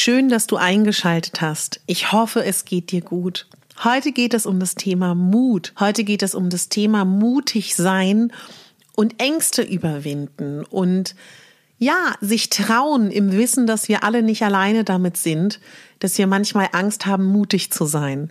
Schön, dass du eingeschaltet hast. Ich hoffe, es geht dir gut. Heute geht es um das Thema Mut. Heute geht es um das Thema mutig sein und Ängste überwinden und ja, sich trauen im Wissen, dass wir alle nicht alleine damit sind, dass wir manchmal Angst haben, mutig zu sein.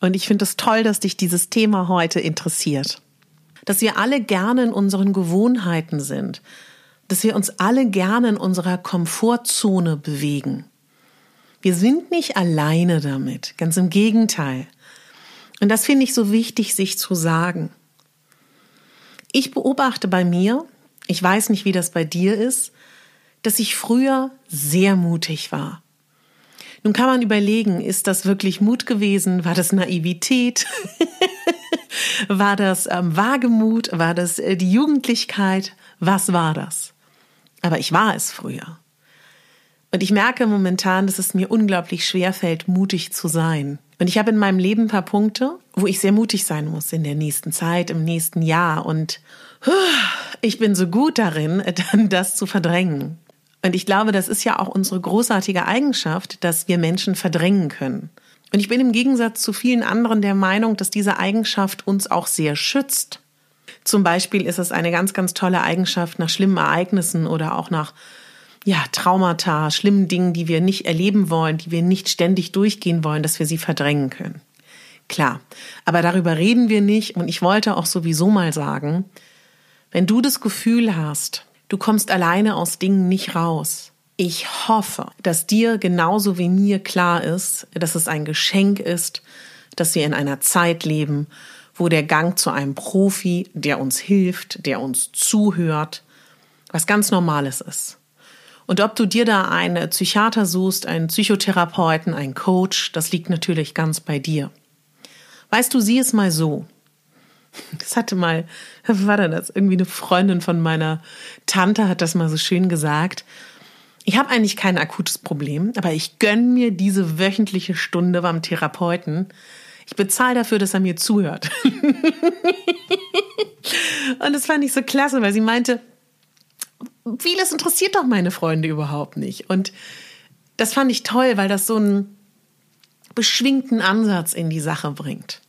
Und ich finde es toll, dass dich dieses Thema heute interessiert. Dass wir alle gerne in unseren Gewohnheiten sind. Dass wir uns alle gerne in unserer Komfortzone bewegen. Wir sind nicht alleine damit, ganz im Gegenteil. Und das finde ich so wichtig, sich zu sagen. Ich beobachte bei mir, ich weiß nicht, wie das bei dir ist, dass ich früher sehr mutig war. Nun kann man überlegen, ist das wirklich Mut gewesen? War das Naivität? war das ähm, Wagemut? War das äh, die Jugendlichkeit? Was war das? Aber ich war es früher. Und ich merke momentan, dass es mir unglaublich schwer fällt, mutig zu sein. Und ich habe in meinem Leben ein paar Punkte, wo ich sehr mutig sein muss in der nächsten Zeit, im nächsten Jahr. Und ich bin so gut darin, dann das zu verdrängen. Und ich glaube, das ist ja auch unsere großartige Eigenschaft, dass wir Menschen verdrängen können. Und ich bin im Gegensatz zu vielen anderen der Meinung, dass diese Eigenschaft uns auch sehr schützt. Zum Beispiel ist es eine ganz, ganz tolle Eigenschaft nach schlimmen Ereignissen oder auch nach ja, Traumata, schlimmen Dingen, die wir nicht erleben wollen, die wir nicht ständig durchgehen wollen, dass wir sie verdrängen können. Klar, aber darüber reden wir nicht und ich wollte auch sowieso mal sagen, wenn du das Gefühl hast, du kommst alleine aus Dingen nicht raus, ich hoffe, dass dir genauso wie mir klar ist, dass es ein Geschenk ist, dass wir in einer Zeit leben, wo der Gang zu einem Profi, der uns hilft, der uns zuhört, was ganz Normales ist. Und ob du dir da einen Psychiater suchst, einen Psychotherapeuten, einen Coach, das liegt natürlich ganz bei dir. Weißt du, sieh es mal so. Das hatte mal, was war denn das? Irgendwie eine Freundin von meiner Tante hat das mal so schön gesagt. Ich habe eigentlich kein akutes Problem, aber ich gönne mir diese wöchentliche Stunde beim Therapeuten. Ich bezahle dafür, dass er mir zuhört. Und das fand ich so klasse, weil sie meinte, vieles interessiert doch meine Freunde überhaupt nicht. Und das fand ich toll, weil das so einen beschwingten Ansatz in die Sache bringt.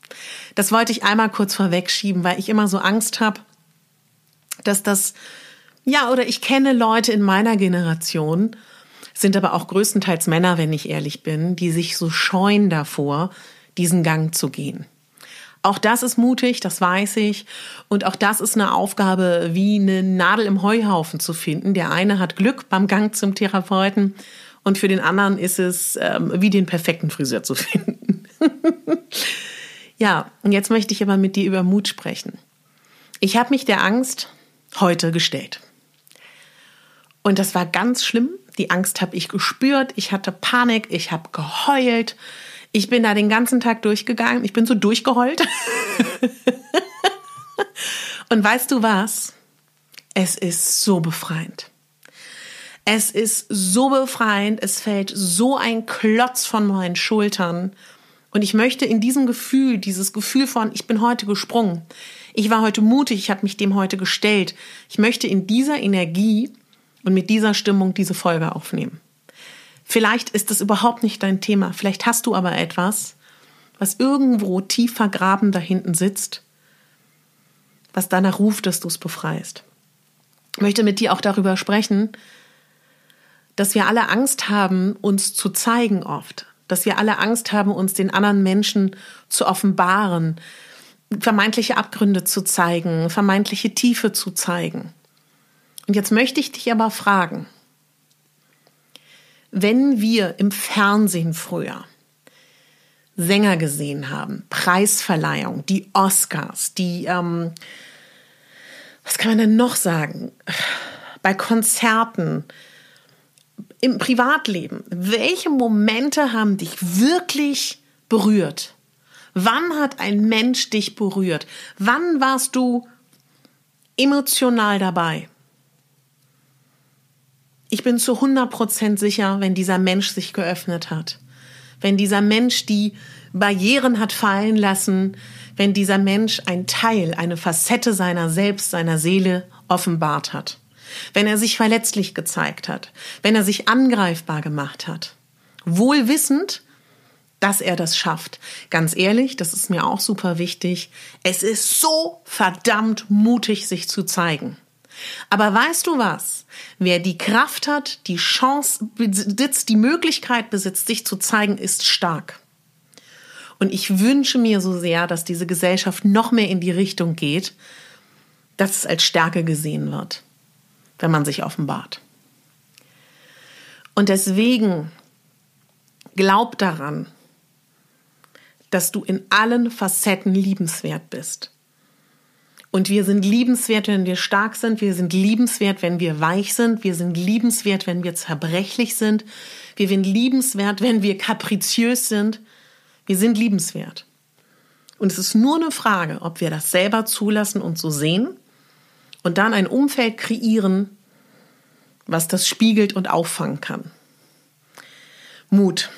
Das wollte ich einmal kurz vorwegschieben, weil ich immer so Angst habe, dass das, ja, oder ich kenne Leute in meiner Generation, sind aber auch größtenteils Männer, wenn ich ehrlich bin, die sich so scheuen davor, diesen Gang zu gehen. Auch das ist mutig, das weiß ich. Und auch das ist eine Aufgabe, wie eine Nadel im Heuhaufen zu finden. Der eine hat Glück beim Gang zum Therapeuten und für den anderen ist es ähm, wie den perfekten Friseur zu finden. ja, und jetzt möchte ich aber mit dir über Mut sprechen. Ich habe mich der Angst heute gestellt. Und das war ganz schlimm. Die Angst habe ich gespürt. Ich hatte Panik. Ich habe geheult. Ich bin da den ganzen Tag durchgegangen. Ich bin so durchgeheult. Und weißt du was? Es ist so befreiend. Es ist so befreiend. Es fällt so ein Klotz von meinen Schultern. Und ich möchte in diesem Gefühl, dieses Gefühl von, ich bin heute gesprungen. Ich war heute mutig. Ich habe mich dem heute gestellt. Ich möchte in dieser Energie und mit dieser Stimmung diese Folge aufnehmen. Vielleicht ist es überhaupt nicht dein Thema, vielleicht hast du aber etwas, was irgendwo tief vergraben da hinten sitzt, was danach ruft, dass du es befreist. Ich möchte mit dir auch darüber sprechen, dass wir alle Angst haben, uns zu zeigen oft, dass wir alle Angst haben, uns den anderen Menschen zu offenbaren, vermeintliche Abgründe zu zeigen, vermeintliche Tiefe zu zeigen. Und jetzt möchte ich dich aber fragen, wenn wir im Fernsehen früher Sänger gesehen haben, Preisverleihung, die Oscars, die, ähm, was kann man denn noch sagen, bei Konzerten, im Privatleben, welche Momente haben dich wirklich berührt? Wann hat ein Mensch dich berührt? Wann warst du emotional dabei? Ich bin zu 100% sicher, wenn dieser Mensch sich geöffnet hat. Wenn dieser Mensch die Barrieren hat fallen lassen, wenn dieser Mensch ein Teil, eine Facette seiner selbst, seiner Seele offenbart hat. Wenn er sich verletzlich gezeigt hat, wenn er sich angreifbar gemacht hat. Wohl wissend, dass er das schafft. Ganz ehrlich, das ist mir auch super wichtig. Es ist so verdammt mutig, sich zu zeigen. Aber weißt du was? Wer die Kraft hat, die Chance besitzt, die Möglichkeit besitzt, sich zu zeigen, ist stark. Und ich wünsche mir so sehr, dass diese Gesellschaft noch mehr in die Richtung geht, dass es als Stärke gesehen wird, wenn man sich offenbart. Und deswegen glaub daran, dass du in allen Facetten liebenswert bist. Und wir sind liebenswert, wenn wir stark sind. Wir sind liebenswert, wenn wir weich sind. Wir sind liebenswert, wenn wir zerbrechlich sind. Wir sind liebenswert, wenn wir kapriziös sind. Wir sind liebenswert. Und es ist nur eine Frage, ob wir das selber zulassen und so sehen und dann ein Umfeld kreieren, was das spiegelt und auffangen kann. Mut.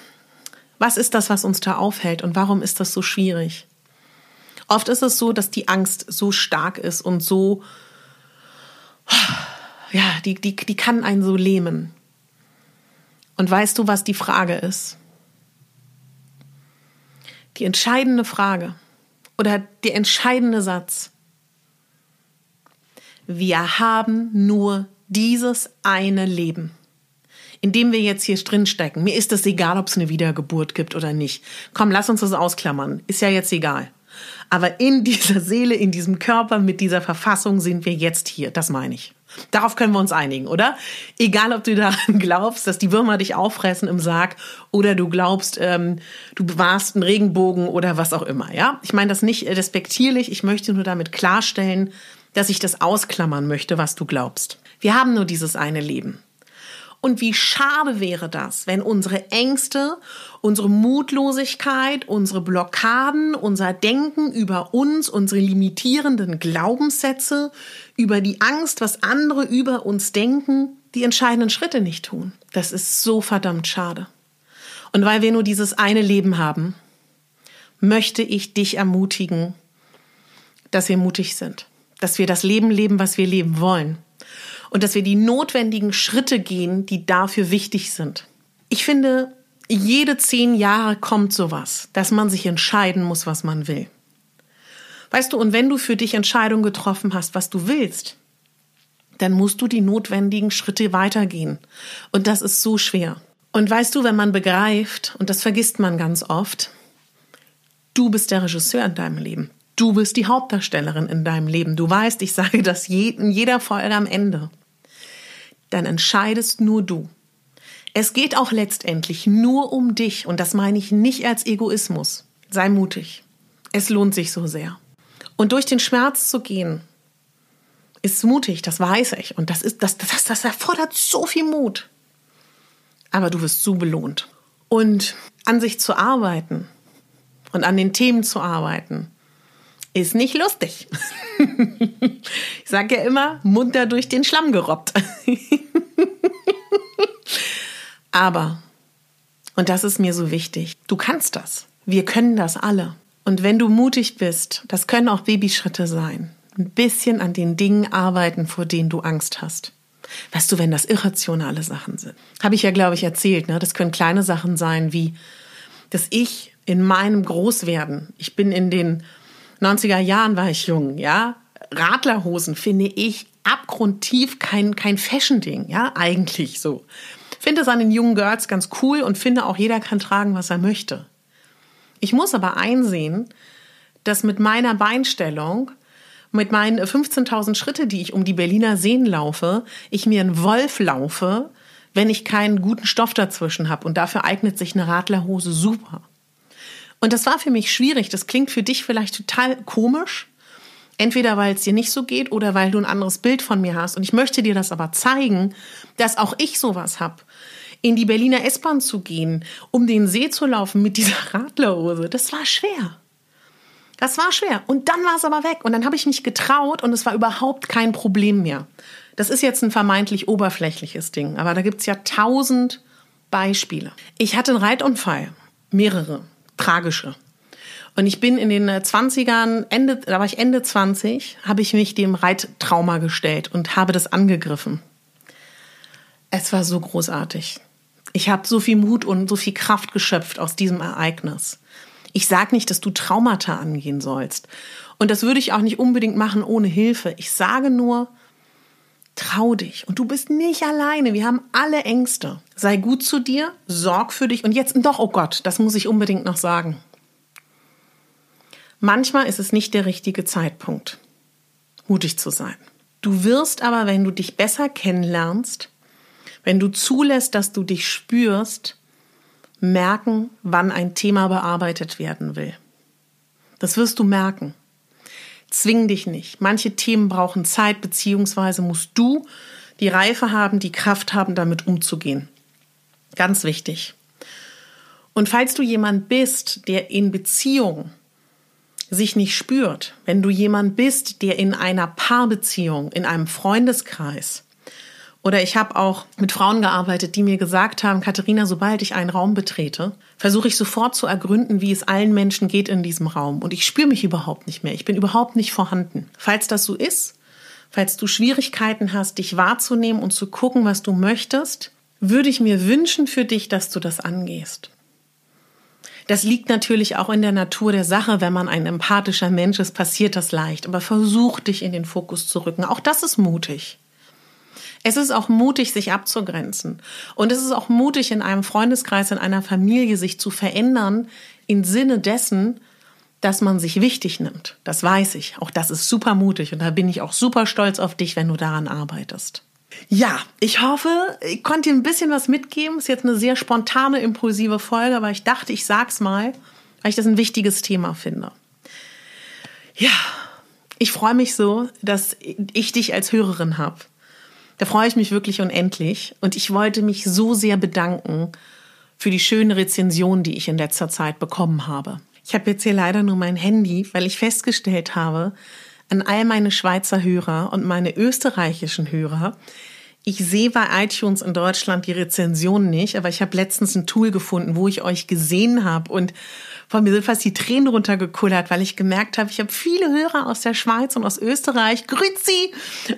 Was ist das, was uns da aufhält und warum ist das so schwierig? Oft ist es so, dass die Angst so stark ist und so, ja, die, die, die kann einen so lähmen. Und weißt du, was die Frage ist? Die entscheidende Frage oder der entscheidende Satz. Wir haben nur dieses eine Leben, in dem wir jetzt hier drin stecken. Mir ist es egal, ob es eine Wiedergeburt gibt oder nicht. Komm, lass uns das ausklammern. Ist ja jetzt egal. Aber in dieser Seele, in diesem Körper, mit dieser Verfassung sind wir jetzt hier. Das meine ich. Darauf können wir uns einigen, oder? Egal, ob du daran glaubst, dass die Würmer dich auffressen im Sarg oder du glaubst, ähm, du bewahrst einen Regenbogen oder was auch immer, ja? Ich meine das nicht respektierlich. Ich möchte nur damit klarstellen, dass ich das ausklammern möchte, was du glaubst. Wir haben nur dieses eine Leben. Und wie schade wäre das, wenn unsere Ängste, unsere Mutlosigkeit, unsere Blockaden, unser Denken über uns, unsere limitierenden Glaubenssätze, über die Angst, was andere über uns denken, die entscheidenden Schritte nicht tun. Das ist so verdammt schade. Und weil wir nur dieses eine Leben haben, möchte ich dich ermutigen, dass wir mutig sind, dass wir das Leben leben, was wir leben wollen und dass wir die notwendigen Schritte gehen, die dafür wichtig sind. Ich finde, jede zehn Jahre kommt sowas, dass man sich entscheiden muss, was man will. Weißt du, und wenn du für dich Entscheidungen getroffen hast, was du willst, dann musst du die notwendigen Schritte weitergehen. Und das ist so schwer. Und weißt du, wenn man begreift, und das vergisst man ganz oft, du bist der Regisseur in deinem Leben. Du bist die Hauptdarstellerin in deinem Leben. Du weißt, ich sage das in jeder Folge am Ende dann entscheidest nur du. Es geht auch letztendlich nur um dich und das meine ich nicht als Egoismus. Sei mutig. Es lohnt sich so sehr. Und durch den Schmerz zu gehen, ist mutig, das weiß ich. Und das, ist, das, das, das erfordert so viel Mut. Aber du wirst so belohnt. Und an sich zu arbeiten und an den Themen zu arbeiten, ist nicht lustig. ich sage ja immer, munter durch den Schlamm gerobbt. Aber, und das ist mir so wichtig, du kannst das. Wir können das alle. Und wenn du mutig bist, das können auch Babyschritte sein, ein bisschen an den Dingen arbeiten, vor denen du Angst hast. Weißt du, wenn das irrationale Sachen sind, habe ich ja, glaube ich, erzählt, ne? das können kleine Sachen sein, wie, dass ich in meinem Großwerden, ich bin in den 90er Jahren war ich jung, ja, Radlerhosen finde ich abgrundtief kein, kein Fashion-Ding, ja, eigentlich so. Finde es an den jungen Girls ganz cool und finde auch, jeder kann tragen, was er möchte. Ich muss aber einsehen, dass mit meiner Beinstellung, mit meinen 15.000 Schritte, die ich um die Berliner Seen laufe, ich mir einen Wolf laufe, wenn ich keinen guten Stoff dazwischen habe. Und dafür eignet sich eine Radlerhose super. Und das war für mich schwierig. Das klingt für dich vielleicht total komisch. Entweder weil es dir nicht so geht oder weil du ein anderes Bild von mir hast. Und ich möchte dir das aber zeigen, dass auch ich sowas habe. In die Berliner S-Bahn zu gehen, um den See zu laufen mit dieser Radlerhose, das war schwer. Das war schwer. Und dann war es aber weg. Und dann habe ich mich getraut und es war überhaupt kein Problem mehr. Das ist jetzt ein vermeintlich oberflächliches Ding, aber da gibt es ja tausend Beispiele. Ich hatte einen Reitunfall, mehrere, tragische. Und ich bin in den 20ern, Ende, da war ich Ende 20, habe ich mich dem Reittrauma gestellt und habe das angegriffen. Es war so großartig. Ich habe so viel Mut und so viel Kraft geschöpft aus diesem Ereignis. Ich sage nicht, dass du Traumata angehen sollst. Und das würde ich auch nicht unbedingt machen ohne Hilfe. Ich sage nur, trau dich. Und du bist nicht alleine. Wir haben alle Ängste. Sei gut zu dir, sorg für dich. Und jetzt doch, oh Gott, das muss ich unbedingt noch sagen. Manchmal ist es nicht der richtige Zeitpunkt, mutig zu sein. Du wirst aber, wenn du dich besser kennenlernst, wenn du zulässt, dass du dich spürst, merken, wann ein Thema bearbeitet werden will. Das wirst du merken. Zwing dich nicht. Manche Themen brauchen Zeit, beziehungsweise musst du die Reife haben, die Kraft haben, damit umzugehen. Ganz wichtig. Und falls du jemand bist, der in Beziehung sich nicht spürt, wenn du jemand bist, der in einer Paarbeziehung, in einem Freundeskreis oder ich habe auch mit Frauen gearbeitet, die mir gesagt haben, Katharina, sobald ich einen Raum betrete, versuche ich sofort zu ergründen, wie es allen Menschen geht in diesem Raum. Und ich spüre mich überhaupt nicht mehr. Ich bin überhaupt nicht vorhanden. Falls das so ist, falls du Schwierigkeiten hast, dich wahrzunehmen und zu gucken, was du möchtest, würde ich mir wünschen für dich, dass du das angehst. Das liegt natürlich auch in der Natur der Sache. Wenn man ein empathischer Mensch ist, passiert das leicht. Aber versuch dich in den Fokus zu rücken. Auch das ist mutig. Es ist auch mutig, sich abzugrenzen. Und es ist auch mutig, in einem Freundeskreis, in einer Familie sich zu verändern, im Sinne dessen, dass man sich wichtig nimmt. Das weiß ich. Auch das ist super mutig. Und da bin ich auch super stolz auf dich, wenn du daran arbeitest. Ja, ich hoffe, ich konnte dir ein bisschen was mitgeben. Ist jetzt eine sehr spontane, impulsive Folge, aber ich dachte, ich sag's mal, weil ich das ein wichtiges Thema finde. Ja, ich freue mich so, dass ich dich als Hörerin habe. Da freue ich mich wirklich unendlich. Und ich wollte mich so sehr bedanken für die schönen Rezensionen, die ich in letzter Zeit bekommen habe. Ich habe jetzt hier leider nur mein Handy, weil ich festgestellt habe, an all meine Schweizer Hörer und meine österreichischen Hörer, ich sehe bei iTunes in Deutschland die Rezension nicht, aber ich habe letztens ein Tool gefunden, wo ich euch gesehen habe und von mir sind fast die Tränen runtergekullert, weil ich gemerkt habe, ich habe viele Hörer aus der Schweiz und aus Österreich. Grüezi!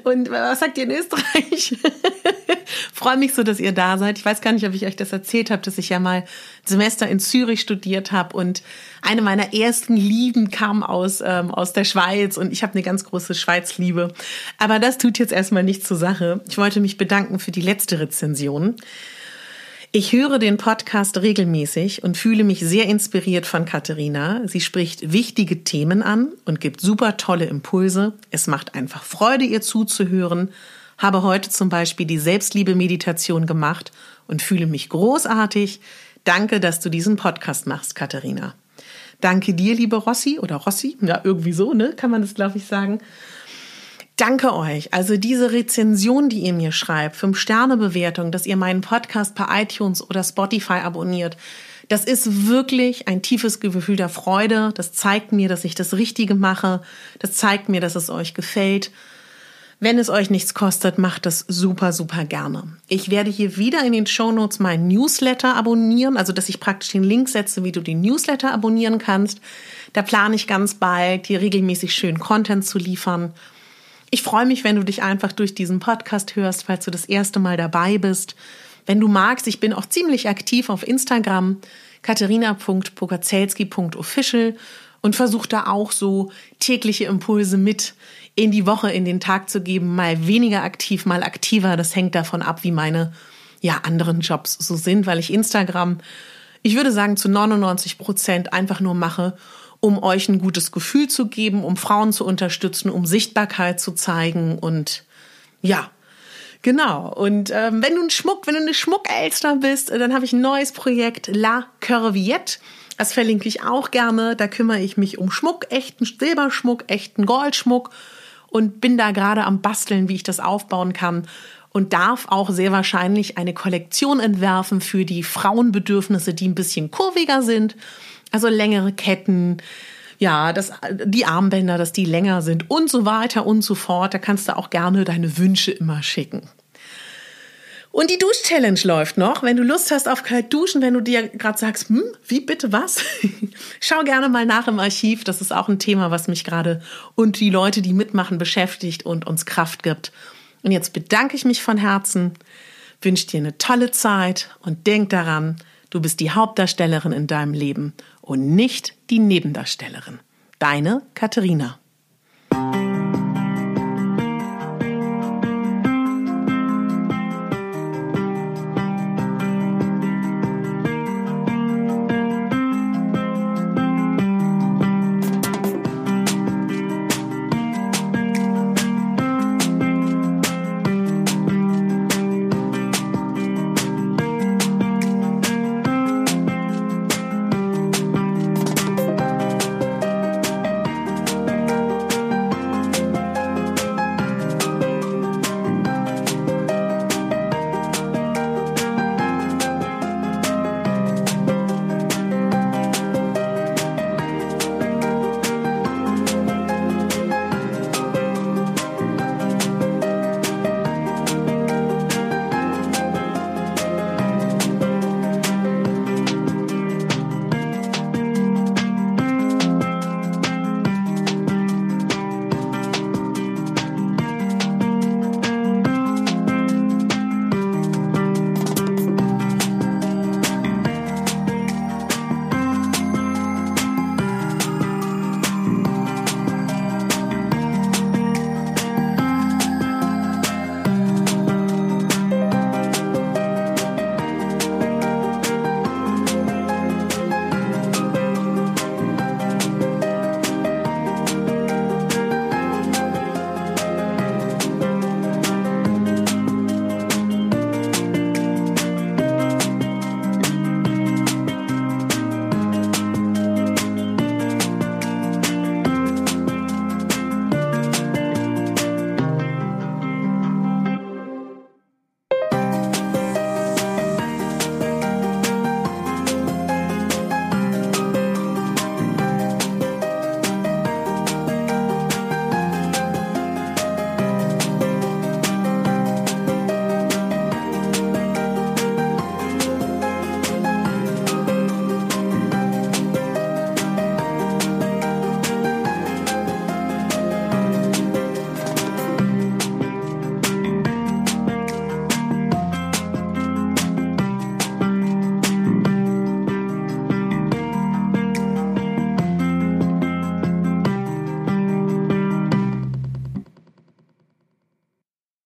Und was sagt ihr in Österreich? Freue mich so, dass ihr da seid. Ich weiß gar nicht, ob ich euch das erzählt habe, dass ich ja mal Semester in Zürich studiert habe und eine meiner ersten Lieben kam aus, ähm, aus der Schweiz und ich habe eine ganz große Schweizliebe. Aber das tut jetzt erstmal nichts zur Sache. Ich wollte mich bedanken für die letzte Rezension. Ich höre den Podcast regelmäßig und fühle mich sehr inspiriert von Katharina. Sie spricht wichtige Themen an und gibt super tolle Impulse. Es macht einfach Freude, ihr zuzuhören. Habe heute zum Beispiel die Selbstliebe-Meditation gemacht und fühle mich großartig. Danke, dass du diesen Podcast machst, Katharina. Danke dir, liebe Rossi oder Rossi, ja, irgendwie so, ne, kann man das, glaube ich, sagen. Danke euch. Also diese Rezension, die ihr mir schreibt, fünf Sterne Bewertung, dass ihr meinen Podcast per iTunes oder Spotify abonniert. Das ist wirklich ein tiefes Gefühl der Freude. Das zeigt mir, dass ich das Richtige mache. Das zeigt mir, dass es euch gefällt. Wenn es euch nichts kostet, macht das super, super gerne. Ich werde hier wieder in den Show Notes meinen Newsletter abonnieren, also dass ich praktisch den Link setze, wie du den Newsletter abonnieren kannst. Da plane ich ganz bald, hier regelmäßig schön Content zu liefern. Ich freue mich, wenn du dich einfach durch diesen Podcast hörst, falls du das erste Mal dabei bist. Wenn du magst, ich bin auch ziemlich aktiv auf Instagram, katharina.pogazelski.official und versuche da auch so tägliche Impulse mit in die Woche, in den Tag zu geben, mal weniger aktiv, mal aktiver. Das hängt davon ab, wie meine ja, anderen Jobs so sind, weil ich Instagram, ich würde sagen, zu 99 Prozent einfach nur mache, um euch ein gutes Gefühl zu geben, um Frauen zu unterstützen, um Sichtbarkeit zu zeigen und ja, Genau. Und ähm, wenn du ein Schmuck, wenn du eine Schmuckelster bist, dann habe ich ein neues Projekt La Curviette. Das verlinke ich auch gerne. Da kümmere ich mich um Schmuck, echten Silberschmuck, echten Goldschmuck und bin da gerade am Basteln, wie ich das aufbauen kann und darf auch sehr wahrscheinlich eine Kollektion entwerfen für die Frauenbedürfnisse, die ein bisschen kurviger sind. Also längere Ketten, ja, das, die Armbänder, dass die länger sind und so weiter und so fort. Da kannst du auch gerne deine Wünsche immer schicken. Und die Dusch-Challenge läuft noch. Wenn du Lust hast auf kalt duschen, wenn du dir gerade sagst, hm, wie bitte was? Schau gerne mal nach im Archiv. Das ist auch ein Thema, was mich gerade und die Leute, die mitmachen, beschäftigt und uns Kraft gibt. Und jetzt bedanke ich mich von Herzen, wünsche dir eine tolle Zeit und denk daran, du bist die Hauptdarstellerin in deinem Leben und nicht die Nebendarstellerin. Deine Katharina.